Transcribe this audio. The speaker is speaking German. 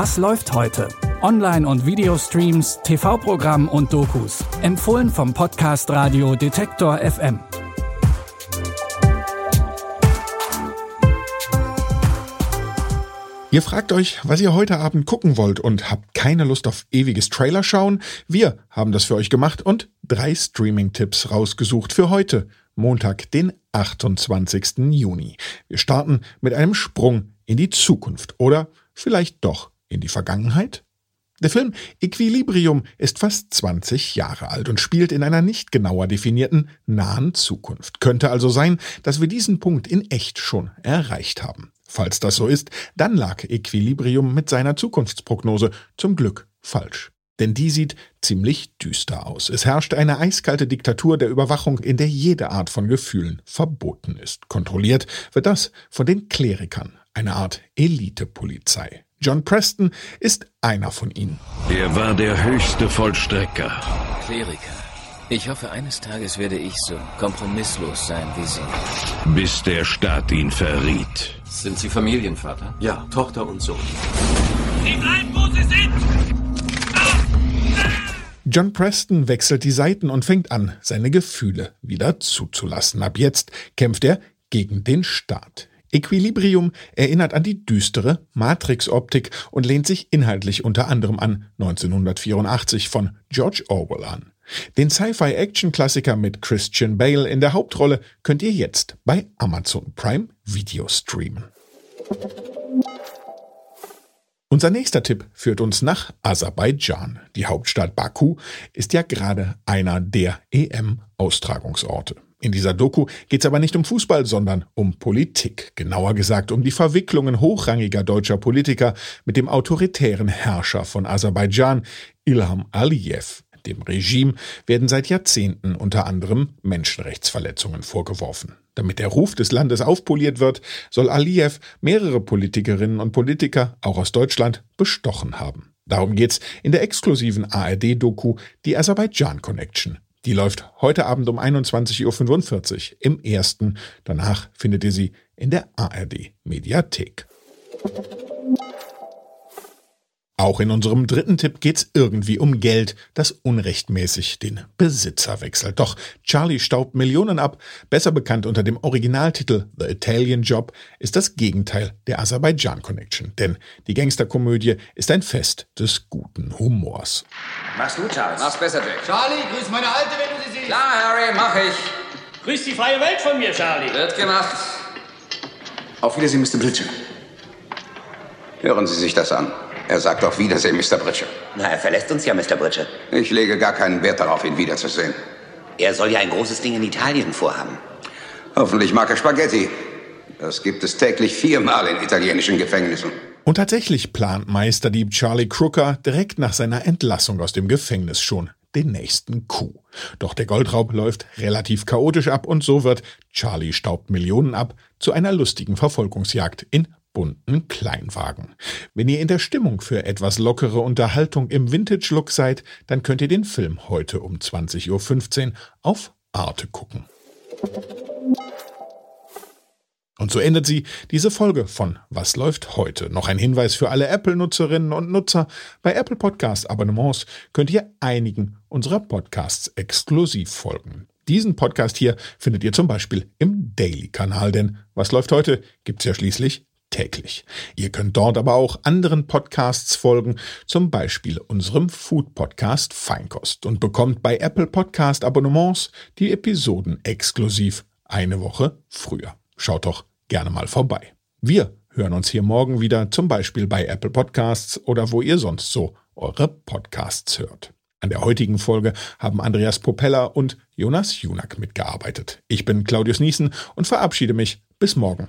Was läuft heute? Online- und Videostreams, TV-Programm und Dokus. Empfohlen vom Podcast Radio Detektor FM. Ihr fragt euch, was ihr heute Abend gucken wollt und habt keine Lust auf ewiges Trailer schauen? Wir haben das für euch gemacht und drei Streaming-Tipps rausgesucht für heute, Montag, den 28. Juni. Wir starten mit einem Sprung in die Zukunft oder vielleicht doch in die Vergangenheit? Der Film Equilibrium ist fast 20 Jahre alt und spielt in einer nicht genauer definierten nahen Zukunft. Könnte also sein, dass wir diesen Punkt in echt schon erreicht haben. Falls das so ist, dann lag Equilibrium mit seiner Zukunftsprognose zum Glück falsch. Denn die sieht ziemlich düster aus. Es herrscht eine eiskalte Diktatur der Überwachung, in der jede Art von Gefühlen verboten ist. Kontrolliert wird das von den Klerikern, eine Art Elitepolizei. John Preston ist einer von ihnen. Er war der höchste Vollstrecker. Kleriker. Ich hoffe, eines Tages werde ich so kompromisslos sein wie Sie. Bis der Staat ihn verriet. Sind Sie Familienvater? Ja, Tochter und Sohn. Sie bleiben, wo Sie sind! John Preston wechselt die Seiten und fängt an, seine Gefühle wieder zuzulassen. Ab jetzt kämpft er gegen den Staat. Equilibrium erinnert an die düstere Matrix-Optik und lehnt sich inhaltlich unter anderem an 1984 von George Orwell an. Den Sci-Fi-Action-Klassiker mit Christian Bale in der Hauptrolle könnt ihr jetzt bei Amazon Prime Video streamen. Unser nächster Tipp führt uns nach Aserbaidschan. Die Hauptstadt Baku ist ja gerade einer der EM-Austragungsorte. In dieser Doku geht es aber nicht um Fußball, sondern um Politik. Genauer gesagt um die Verwicklungen hochrangiger deutscher Politiker mit dem autoritären Herrscher von Aserbaidschan, Ilham Aliyev. Dem Regime werden seit Jahrzehnten unter anderem Menschenrechtsverletzungen vorgeworfen. Damit der Ruf des Landes aufpoliert wird, soll Aliyev mehrere Politikerinnen und Politiker, auch aus Deutschland, bestochen haben. Darum geht's in der exklusiven ARD-Doku Die Aserbaidschan Connection. Die läuft heute Abend um 21.45 Uhr im ersten. Danach findet ihr sie in der ARD Mediathek. Auch in unserem dritten Tipp geht's irgendwie um Geld, das unrechtmäßig den Besitzer wechselt. Doch Charlie staubt Millionen ab. Besser bekannt unter dem Originaltitel The Italian Job ist das Gegenteil der Aserbaidschan Connection. Denn die Gangsterkomödie ist ein Fest des guten Humors. Machst du, Charles? Mach's besser, Jack. Charlie, grüß meine Alte, wenn du sie siehst. Klar, Harry, mach ich. Grüß die freie Welt von mir, Charlie. Wird gemacht. Auf Wiedersehen, Mr. Bridger. Hören Sie sich das an. Er sagt auf Wiedersehen, Mr. Bridger. Na, er verlässt uns ja, Mr. Bridger. Ich lege gar keinen Wert darauf, ihn wiederzusehen. Er soll ja ein großes Ding in Italien vorhaben. Hoffentlich mag er Spaghetti. Das gibt es täglich viermal in italienischen Gefängnissen. Und tatsächlich plant Meisterdieb Charlie Crooker direkt nach seiner Entlassung aus dem Gefängnis schon den nächsten Coup. Doch der Goldraub läuft relativ chaotisch ab und so wird Charlie staubt Millionen ab zu einer lustigen Verfolgungsjagd in bunten Kleinwagen. Wenn ihr in der Stimmung für etwas lockere Unterhaltung im Vintage-Look seid, dann könnt ihr den Film heute um 20.15 Uhr auf Arte gucken. Und so endet sie diese Folge von Was läuft heute? Noch ein Hinweis für alle Apple-Nutzerinnen und Nutzer. Bei Apple Podcast Abonnements könnt ihr einigen unserer Podcasts exklusiv folgen. Diesen Podcast hier findet ihr zum Beispiel im Daily-Kanal, denn Was läuft heute gibt's ja schließlich täglich. Ihr könnt dort aber auch anderen Podcasts folgen, zum Beispiel unserem Food Podcast Feinkost und bekommt bei Apple Podcast Abonnements die Episoden exklusiv eine Woche früher. Schaut doch gerne mal vorbei. Wir hören uns hier morgen wieder, zum Beispiel bei Apple Podcasts oder wo ihr sonst so eure Podcasts hört. An der heutigen Folge haben Andreas Propeller und Jonas Junak mitgearbeitet. Ich bin Claudius Niesen und verabschiede mich. Bis morgen.